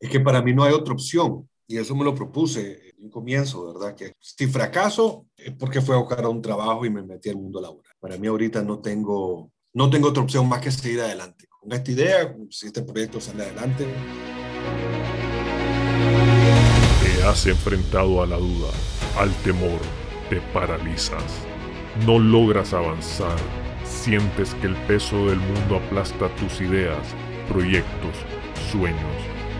es que para mí no hay otra opción. Y eso me lo propuse en un comienzo, ¿verdad? Que si fracaso es porque fue a buscar un trabajo y me metí al mundo laboral. Para mí ahorita no tengo, no tengo otra opción más que seguir adelante. Con esta idea, si este proyecto sale adelante. Te has enfrentado a la duda, al temor, te paralizas. No logras avanzar, sientes que el peso del mundo aplasta tus ideas, proyectos, sueños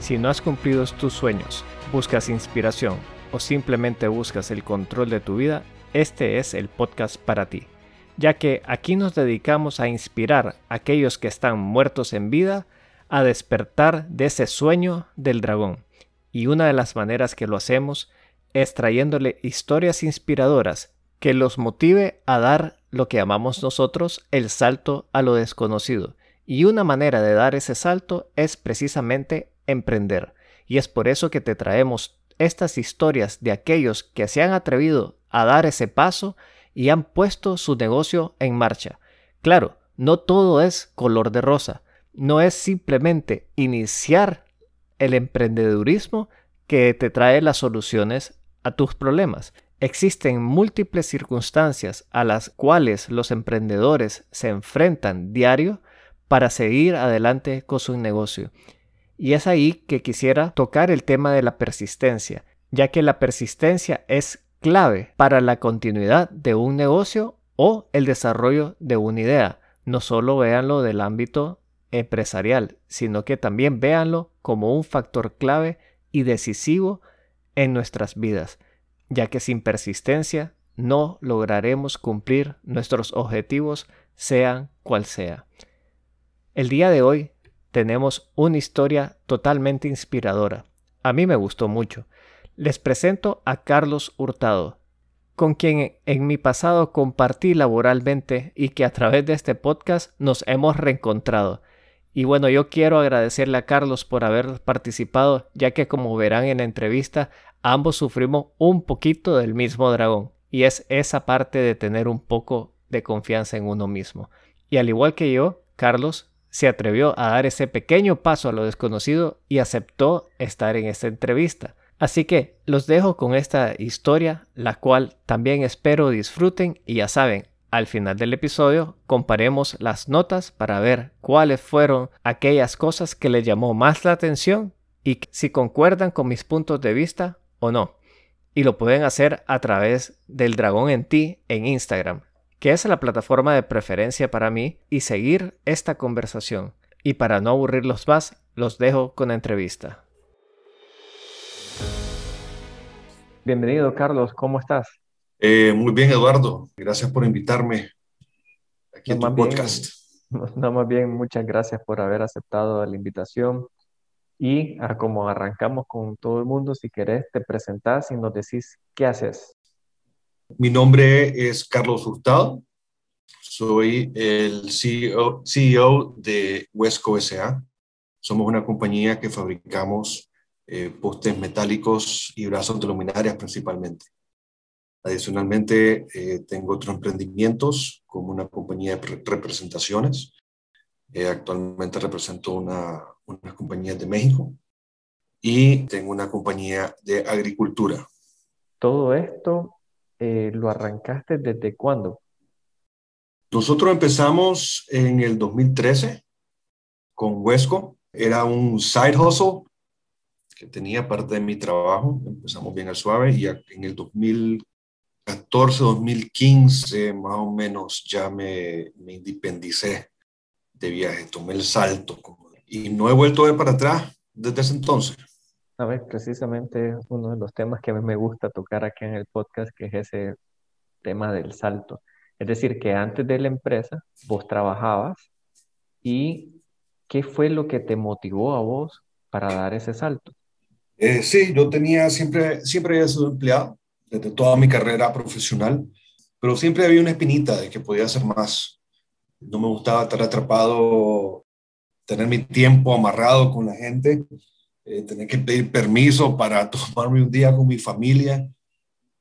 si no has cumplido tus sueños, buscas inspiración o simplemente buscas el control de tu vida, este es el podcast para ti, ya que aquí nos dedicamos a inspirar a aquellos que están muertos en vida a despertar de ese sueño del dragón. Y una de las maneras que lo hacemos es trayéndole historias inspiradoras que los motive a dar lo que llamamos nosotros el salto a lo desconocido. Y una manera de dar ese salto es precisamente emprender. Y es por eso que te traemos estas historias de aquellos que se han atrevido a dar ese paso y han puesto su negocio en marcha. Claro, no todo es color de rosa. No es simplemente iniciar el emprendedurismo que te trae las soluciones a tus problemas. Existen múltiples circunstancias a las cuales los emprendedores se enfrentan diario para seguir adelante con su negocio. Y es ahí que quisiera tocar el tema de la persistencia, ya que la persistencia es clave para la continuidad de un negocio o el desarrollo de una idea. No solo véanlo del ámbito empresarial, sino que también véanlo como un factor clave y decisivo en nuestras vidas, ya que sin persistencia no lograremos cumplir nuestros objetivos, sean cual sea. El día de hoy tenemos una historia totalmente inspiradora. A mí me gustó mucho. Les presento a Carlos Hurtado, con quien en mi pasado compartí laboralmente y que a través de este podcast nos hemos reencontrado. Y bueno, yo quiero agradecerle a Carlos por haber participado, ya que como verán en la entrevista, ambos sufrimos un poquito del mismo dragón, y es esa parte de tener un poco de confianza en uno mismo. Y al igual que yo, Carlos se atrevió a dar ese pequeño paso a lo desconocido y aceptó estar en esta entrevista. Así que los dejo con esta historia, la cual también espero disfruten y ya saben, al final del episodio comparemos las notas para ver cuáles fueron aquellas cosas que les llamó más la atención y si concuerdan con mis puntos de vista o no. Y lo pueden hacer a través del dragón en ti en Instagram que es la plataforma de preferencia para mí y seguir esta conversación. Y para no aburrirlos más, los dejo con la entrevista. Bienvenido, Carlos, ¿cómo estás? Eh, muy bien, Eduardo. Gracias por invitarme aquí en tu podcast. no, más bien, muchas gracias por haber aceptado la invitación. Y a como arrancamos con todo el mundo, si querés, te presentás y nos decís qué haces. Mi nombre es Carlos Hurtado. Soy el CEO, CEO de Wesco SA. Somos una compañía que fabricamos eh, postes metálicos y brazos de luminarias principalmente. Adicionalmente, eh, tengo otros emprendimientos como una compañía de representaciones. Eh, actualmente represento una, una compañía de México y tengo una compañía de agricultura. Todo esto eh, lo arrancaste desde cuándo? Nosotros empezamos en el 2013 con Huesco. Era un side hustle que tenía parte de mi trabajo. Empezamos bien al suave y en el 2014, 2015 más o menos ya me, me independicé de viaje, tomé el salto y no he vuelto ver para atrás desde ese entonces. Sabes, precisamente uno de los temas que a mí me gusta tocar aquí en el podcast, que es ese tema del salto. Es decir, que antes de la empresa vos trabajabas y ¿qué fue lo que te motivó a vos para dar ese salto? Eh, sí, yo tenía siempre, siempre había sido empleado desde toda mi carrera profesional, pero siempre había una espinita de que podía hacer más. No me gustaba estar atrapado, tener mi tiempo amarrado con la gente, eh, tener que pedir permiso para tomarme un día con mi familia.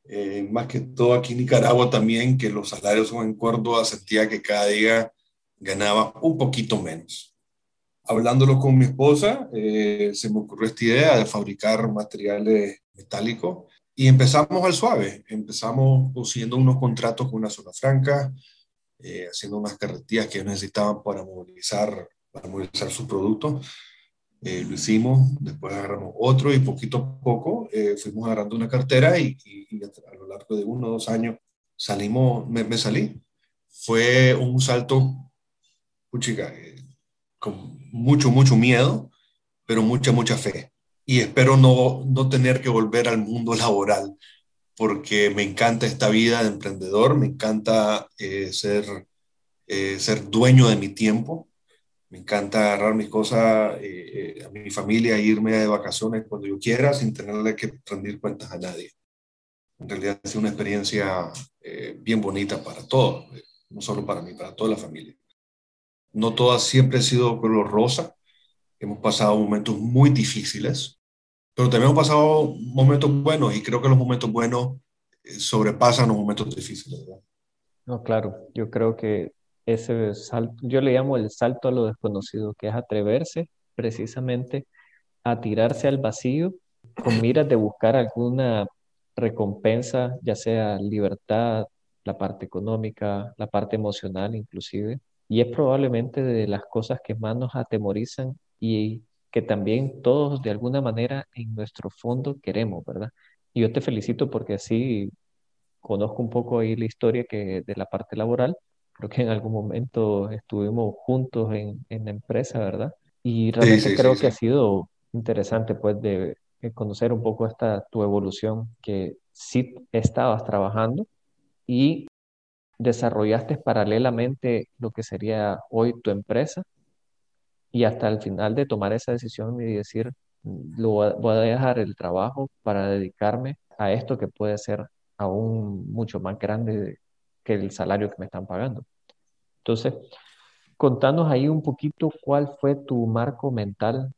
Eh, más que todo aquí en Nicaragua también, que los salarios son en Córdoba, sentía que cada día ganaba un poquito menos hablándolo con mi esposa, eh, se me ocurrió esta idea de fabricar materiales metálicos y empezamos al suave. Empezamos haciendo unos contratos con una zona franca, eh, haciendo unas carretillas que necesitaban para movilizar, para movilizar sus productos. Eh, lo hicimos, después agarramos otro y poquito a poco fuimos agarrando una cartera y, a lo largo de uno o dos años salimos, me, salí. Fue un salto, puchica, con mucho, mucho miedo, pero mucha, mucha fe. Y espero no, no tener que volver al mundo laboral, porque me encanta esta vida de emprendedor, me encanta eh, ser, eh, ser dueño de mi tiempo, me encanta agarrar mis cosas eh, a mi familia e irme de vacaciones cuando yo quiera sin tenerle que rendir cuentas a nadie. En realidad ha sido una experiencia bien bonita para todos, no solo para mí, para toda la familia. No todas siempre sido color rosa. Hemos pasado momentos muy difíciles, pero también hemos pasado momentos buenos y creo que los momentos buenos eh, sobrepasan los momentos difíciles. No, claro, yo creo que ese salto, yo le llamo el salto a lo desconocido, que es atreverse precisamente a tirarse al vacío con miras de buscar alguna recompensa, ya sea libertad, la parte económica, la parte emocional inclusive, y es probablemente de las cosas que más nos atemorizan y que también todos de alguna manera en nuestro fondo queremos, ¿verdad? Y yo te felicito porque así conozco un poco ahí la historia que de la parte laboral. Creo que en algún momento estuvimos juntos en, en la empresa, ¿verdad? Y realmente creo que ha sido interesante pues de, de, conocer un poco esta tu evolución que sí estabas trabajando y desarrollaste paralelamente lo que sería hoy tu empresa y hasta el final de tomar esa decisión y decir, lo voy a dejar el trabajo para dedicarme a esto que puede ser aún mucho más grande que el salario que me están pagando. Entonces, contanos ahí un poquito cuál fue tu marco mental.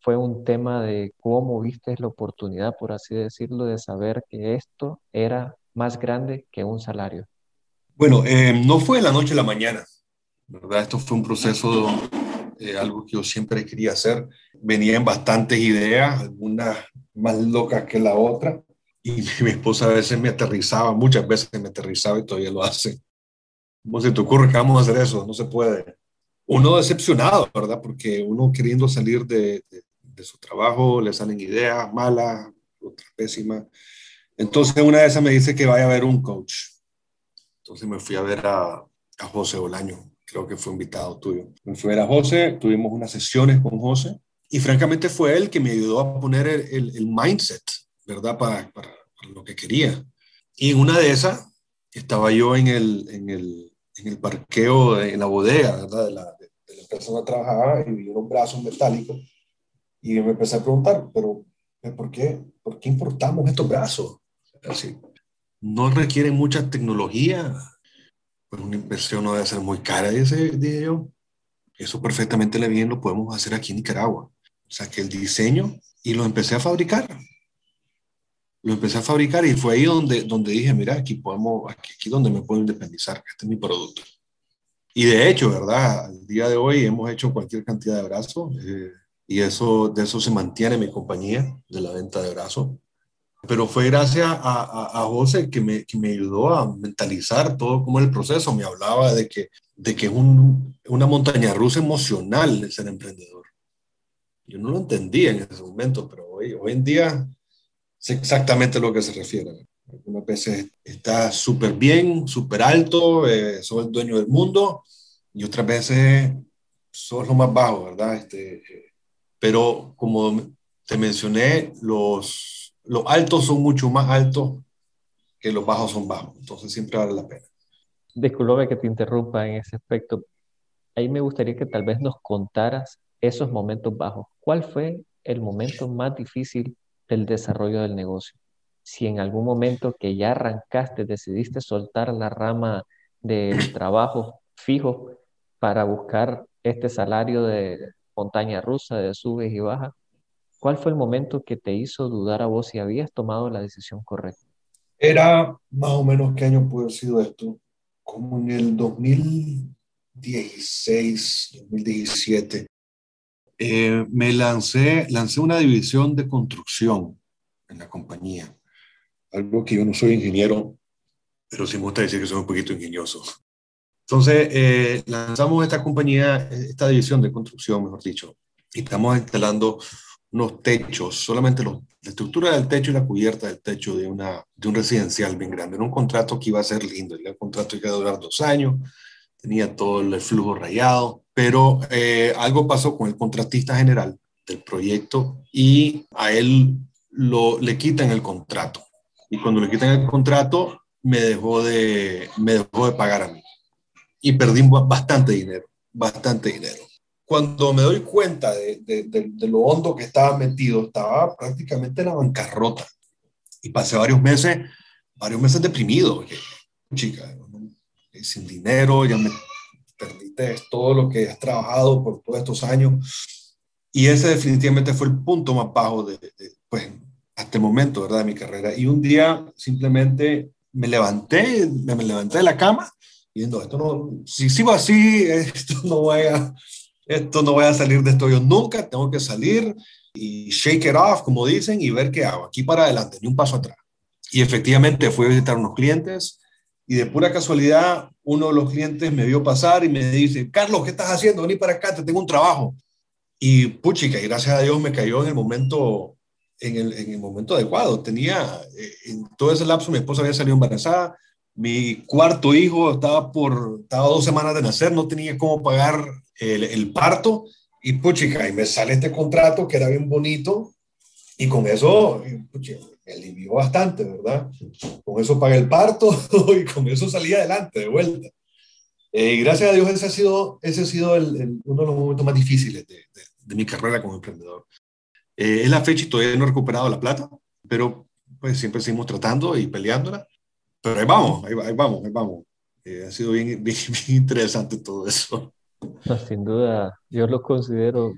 fue un tema de cómo viste la oportunidad, por así decirlo, de saber que esto era más grande que un salario. Bueno, eh, no fue de la noche a la mañana. Esto fue un proceso, eh, algo que yo siempre quería hacer. Venían bastantes ideas, algunas más locas que la otra, y mi esposa a veces me aterrizaba, muchas veces me aterrizaba y todavía lo hace. ¿Cómo se te ocurre que vamos a hacer eso? No se puede. Uno decepcionado, ¿verdad? Porque uno queriendo salir de, de, su trabajo, le salen ideas malas, otras pésimas. Entonces una de esas me dice que vaya a ver un coach entonces me fui a ver a, a José Bolaño, creo que fue invitado tuyo. Me fui a ver a José, tuvimos unas sesiones con José y francamente fue él que me ayudó a poner el, el, mindset, ¿verdad? Para, para, lo que quería. Y en una de esas estaba yo en el, en el, en el parqueo, en la bodega, ¿verdad? De la, de, la empresa donde trabajaba y vi unos brazos metálicos y me empecé a preguntar, pero ¿por qué, ¿por qué importamos estos brazos? Así, no requiere mucha tecnología. Pues una inversión no debe ser muy cara, dice, dije yo. Eso perfectamente bien lo podemos hacer aquí en Nicaragua. O sea, que el diseño y lo empecé a fabricar. Lo empecé a fabricar y fue ahí donde, donde dije, mira, aquí podemos, aquí, aquí donde me puedo independizar, este es mi producto. Y de hecho, ¿verdad? Al día de hoy hemos hecho cualquier cantidad de brazos eh, y eso, de eso se mantiene mi compañía, de la venta de brazos pero fue gracias a, a, José que me, que me, ayudó a mentalizar todo como el proceso. Me hablaba de que, de que es un, una montaña rusa emocional el ser emprendedor. Yo no lo entendía en ese momento, pero hoy, hoy en día exactamente a lo que se refiere. Algunas veces está súper bien, súper alto, eh, sos el dueño del mundo, y otras veces sos lo más bajo, ¿verdad? Este, eh, pero como te mencioné, los los altos son mucho más altos que los bajos son bajos, entonces siempre vale la pena. Disculpe que te interrumpa en ese aspecto. Ahí me gustaría que tal vez nos contaras esos momentos bajos. ¿Cuál fue el momento más difícil del desarrollo del negocio. Si en algún momento que ya arrancaste decidiste soltar la rama del trabajo fijo para buscar este salario de montaña rusa, de subes y bajas, ¿cuál fue el momento que te hizo dudar a vos si habías tomado la decisión correcta? Era más o menos qué año pudo haber sido esto, como en el 2016, 2017. Eh, me lancé, lancé una división de construcción en la compañía. Algo que yo no soy ingeniero, pero sí me gusta decir que soy un poquito ingenioso. Entonces, eh, lanzamos esta compañía, esta división de construcción, mejor dicho, y estamos instalando unos techos, solamente la estructura del techo y la cubierta del techo de, una, de un residencial bien grande. Era un contrato que iba a ser lindo, el contrato iba a durar dos años, tenía todo el flujo rayado, pero eh, algo pasó con el contratista general del proyecto y a él lo, le quitan el contrato. Y cuando le quitan el contrato, me dejó de, me dejó de pagar a mí. Y perdí bastante dinero, bastante dinero. Cuando me doy cuenta de, de, lo hondo que estaba metido, estaba prácticamente en la bancarrota. Y pasé varios meses, varios meses deprimido. Chica, sin dinero, ya me perdiste todo lo que has trabajado por todos estos años. Y ese definitivamente fue el punto más bajo de, pues, hasta el momento, ¿verdad? De mi carrera. Y un día simplemente me levanté, me, levanté de la cama y esto no, si sigo así, esto no voy a, esto no voy a salir de esto yo nunca, tengo que salir y shake it off, como dicen, y ver qué hago, aquí para adelante, ni un paso atrás. Y efectivamente fui a visitar unos clientes, y de pura casualidad uno de los clientes me vio pasar y me dice, Carlos, ¿qué estás haciendo? Vení para acá, te tengo un trabajo. Y puchica, y gracias a Dios me cayó en el momento, en el, en el momento adecuado. Tenía, eh, en todo ese lapso mi esposa había salido embarazada, mi cuarto hijo estaba por, estaba dos semanas de nacer, no tenía cómo pagar el, el parto y puchica, y me sale este contrato que era bien bonito y con eso, puchica, alivió bastante, ¿verdad? Con eso pagué el parto y con eso salí adelante de vuelta. Eh, y gracias a Dios ese ha sido, ese ha sido el, uno de los momentos más difíciles de, de, mi carrera como emprendedor. Eh, es la fecha y todavía no he recuperado la plata, pero pues siempre seguimos tratando y peleándola. Pero ahí vamos, ahí, vamos, ahí vamos. Eh, ha sido bien, bien, bien, interesante todo eso. Sin duda, yo lo considero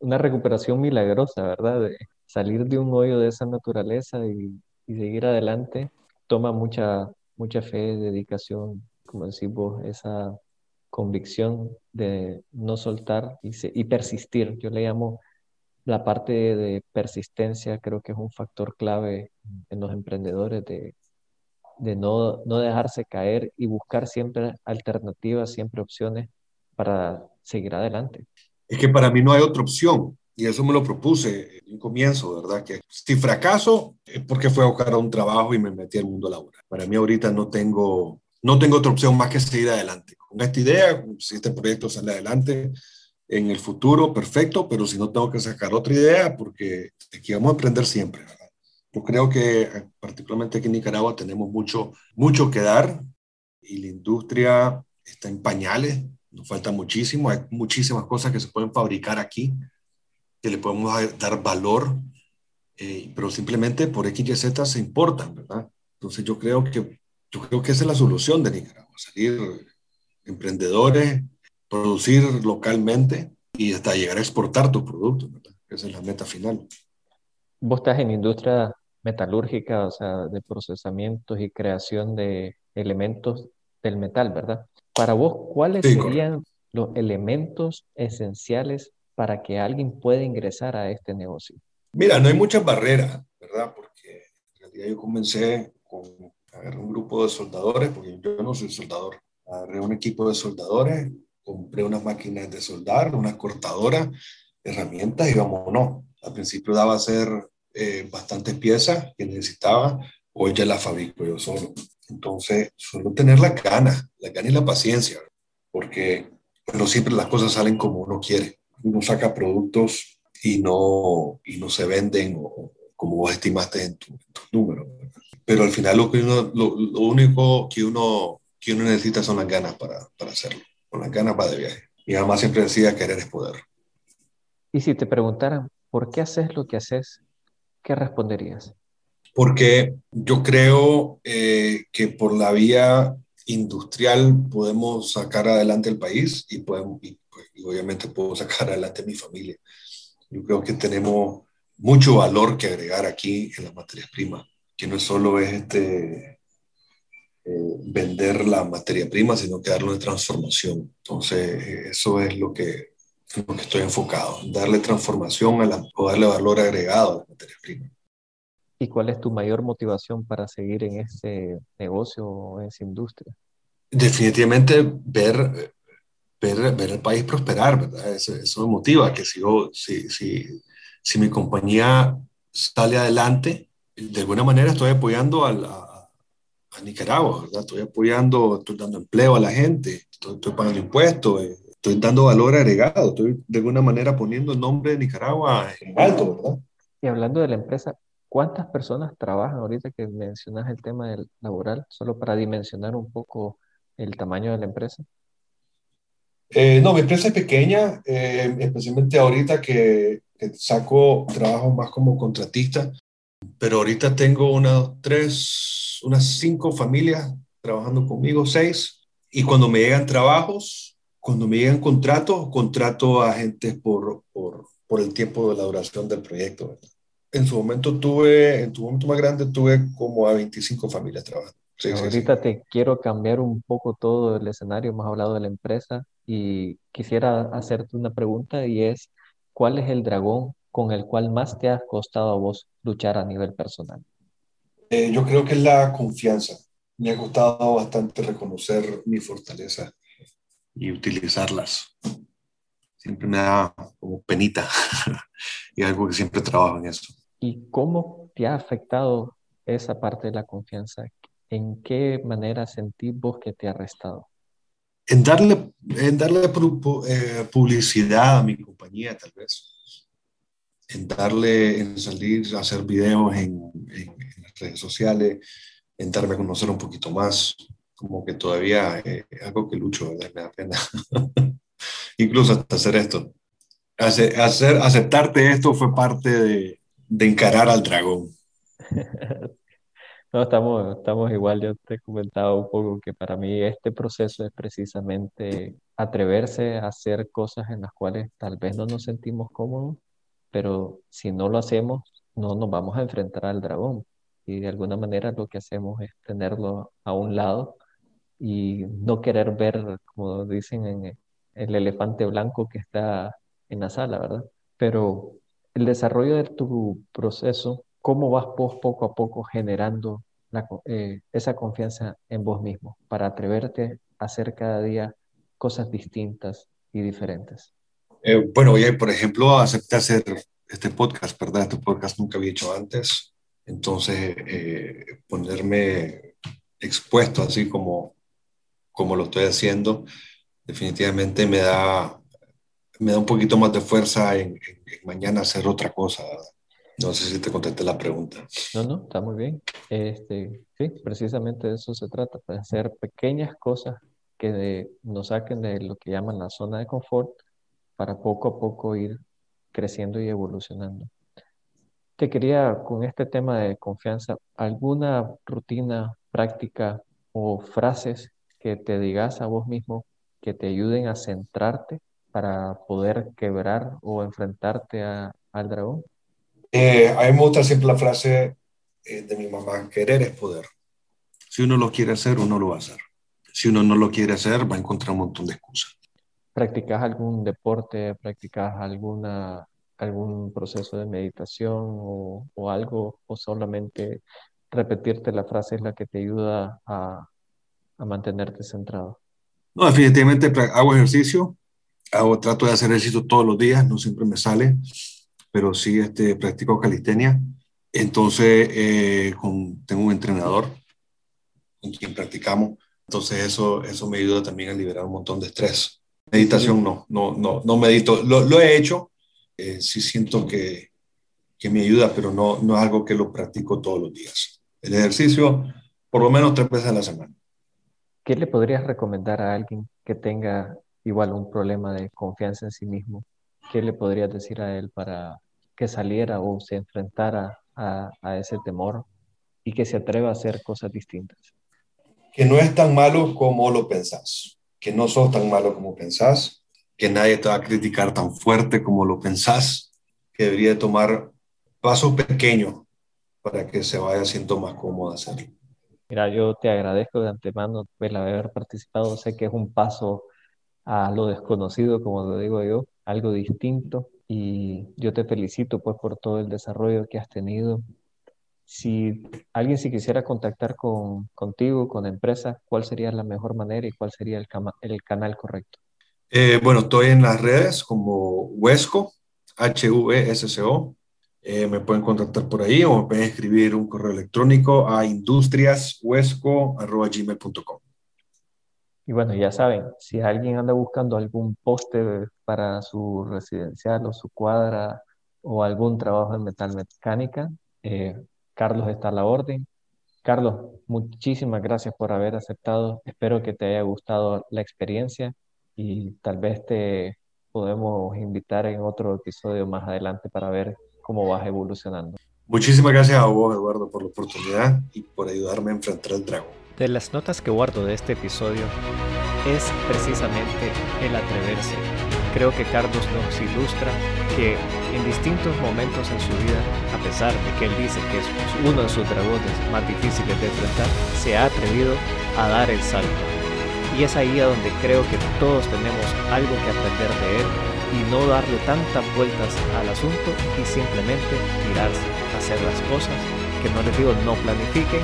una recuperación milagrosa, ¿verdad? De, salir de un hoyo de esa naturaleza y, seguir adelante toma mucha, mucha fe, dedicación, como decís vos, esa convicción de no soltar y, y persistir. Yo le llamo la parte de persistencia, creo que es un factor clave en los emprendedores de, de no, no dejarse caer y buscar siempre alternativas, siempre opciones para seguir adelante. Es que para mí no hay otra opción. Y eso me lo propuse en un comienzo, ¿verdad? Que si fracaso es porque fue a buscar un trabajo y me metí al mundo laboral. Para mí ahorita no tengo, no tengo otra opción más que seguir adelante. Con esta idea, si este proyecto sale adelante en el futuro, perfecto, pero si no tengo que sacar otra idea porque aquí vamos a emprender siempre, ¿verdad? Yo creo que particularmente aquí en Nicaragua tenemos mucho, mucho que dar y la industria está en pañales, nos falta muchísimo, hay muchísimas cosas que se pueden fabricar aquí que le podemos dar valor, eh, pero simplemente por X y Z se importan, ¿verdad? Entonces yo creo que, yo creo que esa es la solución de Nicaragua, salir emprendedores, producir localmente y hasta llegar a exportar tus productos, ¿verdad? Esa es la meta final. Vos estás en industria metalúrgica, o sea, de procesamientos y creación de elementos del metal, ¿verdad? Para vos, ¿cuáles serían los elementos esenciales para que alguien pueda ingresar a este negocio? Mira, no hay muchas barreras, ¿verdad? Porque en realidad yo comencé con agarré un grupo de soldadores, porque yo no soy soldador. Agarré un equipo de soldadores, compré unas máquinas de soldar, unas cortadoras, herramientas y vámonos. Al principio daba a hacer eh, bastantes piezas que necesitaba, hoy ya las fabrico yo solo. Entonces, solo tener la gana, la gana y la paciencia, porque no siempre las cosas salen como uno quiere uno saca productos y no, y no se venden como vos estimaste en, tus números. Pero al final lo, que uno, lo, único que uno, que uno necesita son las ganas para, para hacerlo. Con las ganas va de viaje. Mi mamá siempre decía querer es poder. Y si te preguntaran, ¿por qué haces lo que haces? ¿qué responderías? Porque yo creo eh, que por la vía industrial podemos sacar adelante el país y, podemos, y, y obviamente puedo sacar adelante mi familia. Yo creo que tenemos mucho valor que agregar aquí en las materias primas, que no solo es este, eh, vender la materia prima, sino que darle una transformación. Entonces, eso es lo que, lo que estoy enfocado, darle transformación a la, o darle valor agregado a las materias primas. ¿Y cuál es tu mayor motivación para seguir en ese negocio o en esa industria? Definitivamente ver, ver, ver el país prosperar, ¿verdad? Eso, eso me motiva, que si, yo, si, si, si mi compañía sale adelante, de alguna manera estoy apoyando a, a, a, Nicaragua, ¿verdad? Estoy apoyando, estoy dando empleo a la gente, estoy, estoy pagando impuestos, eh, estoy dando valor agregado, estoy de alguna manera poniendo el nombre de Nicaragua en alto, ¿verdad? Y hablando de la empresa, ¿cuántas personas trabajan ahorita que mencionas el tema del laboral, solo para dimensionar un poco el tamaño de la empresa? Eh, no, mi empresa es pequeña, eh, especialmente ahorita que, que, saco trabajo más como contratista, pero ahorita tengo unas tres, unas cinco familias trabajando conmigo, seis, y cuando me llegan trabajos, cuando me llegan contratos, contrato a gente por, por, el tiempo de la duración del proyecto. En su momento tuve, en tu momento más grande, tuve como a 25 familias trabajando. Ahorita te quiero cambiar un poco todo el escenario, hemos hablado de la empresa, y quisiera hacerte una pregunta y es, ¿cuál es el dragón con el cual más te ha costado a vos luchar a nivel personal? Eh, yo creo que es la confianza. Me ha costado bastante reconocer mi fortaleza y utilizarlas. Siempre me da como penita y algo que siempre trabajo en eso. ¿Y cómo te ha afectado esa parte de la confianza? ¿En qué manera sentís vos que te ha restado? En darle, en darle eh, publicidad a mi compañía, tal vez. En darle, en salir a hacer videos en, en, en las redes sociales, en darme a conocer un poquito más. Como que todavía eh, algo que lucho, ¿verdad? Me da pena. Incluso hasta hacer esto. Hacer, aceptarte esto fue parte de, de encarar al dragón. No, estamos, estamos igual, yo te he comentado un poco que para mí este proceso es precisamente atreverse a hacer cosas en las cuales tal vez no nos sentimos cómodos, pero si no lo hacemos, no nos vamos a enfrentar al dragón. Y de alguna manera lo que hacemos es tenerlo a un lado y no querer ver, como dicen, en el elefante blanco que está en la sala, ¿verdad? Pero el desarrollo de tu proceso ¿Cómo vas vos poco a poco generando eh, esa confianza en vos mismo para atreverte a hacer cada día cosas distintas y diferentes? Eh, bueno, hoy, por ejemplo, acepté hacer este podcast, ¿verdad? Este podcast nunca había hecho antes. Entonces, eh, ponerme expuesto así como, como lo estoy haciendo, definitivamente me da, me da un poquito más de fuerza en, mañana hacer otra cosa. No sé si te contesté la pregunta. No, no, está muy bien. Este, sí, precisamente de eso se trata, de hacer pequeñas cosas que nos saquen de lo que llaman la zona de confort para poco a poco ir creciendo y evolucionando. Te quería, con este tema de confianza, alguna rutina, práctica o frases que te digas a vos mismo que te ayuden a centrarte para poder quebrar o enfrentarte a, al dragón. Eh, a mí me gusta siempre la frase eh, de mi mamá, querer es poder. Si uno lo quiere hacer, uno lo va a hacer. Si uno no lo quiere hacer, va a encontrar un montón de excusas. ¿Practicas algún deporte? ¿Practicas alguna, algún proceso de meditación o, o, algo? ¿O solamente repetirte la frase es la que te ayuda a, a mantenerte centrado? No, definitivamente hago ejercicio. Hago, trato de hacer ejercicio todos los días, no siempre me sale pero sí este, practico calistenia. Entonces, eh, con, tengo un entrenador con quien practicamos. Entonces, eso, eso me ayuda también a liberar un montón de estrés. Meditación no, no, no, no medito. Lo, lo he hecho, eh, sí siento que, que me ayuda, pero no, no es algo que lo practico todos los días. El ejercicio, por lo menos tres veces a la semana. ¿Qué le podrías recomendar a alguien que tenga igual un problema de confianza en sí mismo? ¿Qué le podrías decir a él para que saliera o se enfrentara a, a ese temor y que se atreva a hacer cosas distintas? Que no es tan malo como lo pensás, que no sos tan malo como pensás, que nadie te va a criticar tan fuerte como lo pensás, que debería tomar pasos pequeños para que se vaya siendo más cómodo hacerlo. Mira, yo te agradezco de antemano el haber participado. Sé que es un paso a lo desconocido, como lo digo yo, algo distinto. Y yo te felicito pues por todo el desarrollo que has tenido. Si alguien se quisiera contactar con, contigo, con empresa, ¿cuál sería la mejor manera y cuál sería el, el canal correcto? Eh, bueno, estoy en las redes como Huesco, H-U-E-S-C-O. Eh, me pueden contactar por ahí o me pueden escribir un correo electrónico a industriashuesco.gmail.com. Y bueno, ya saben, si alguien anda buscando algún poste para su residencial o su cuadra o algún trabajo en metal mecánica, eh, Carlos está a la orden. Carlos, muchísimas gracias por haber aceptado. Espero que te haya gustado la experiencia y tal vez te podemos invitar en otro episodio más adelante para ver cómo vas evolucionando. Muchísimas gracias a vos, Eduardo, por la oportunidad y por ayudarme a enfrentar el dragón. De las notas que guardo de este episodio es precisamente el atreverse. Creo que Carlos nos ilustra que en distintos momentos en su vida, a pesar de que él dice que es uno de sus dragones más difíciles de enfrentar, se ha atrevido a dar el salto. Y es ahí a donde creo que todos tenemos algo que aprender de él y no darle tantas vueltas al asunto y simplemente tirarse, hacer las cosas que no les digo no planifiquen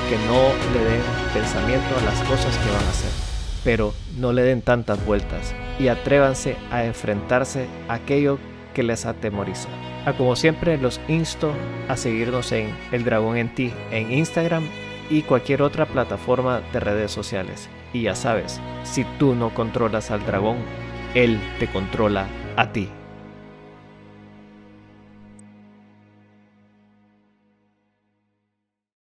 que no le den pensamiento a las cosas que van a hacer. Pero no le den tantas vueltas y atrévanse a enfrentarse a aquello que les atemoriza. A como siempre los insto a seguirnos en El Dragón en Ti en Instagram y cualquier otra plataforma de redes sociales. Y ya sabes, si tú no controlas al dragón, él te controla a ti.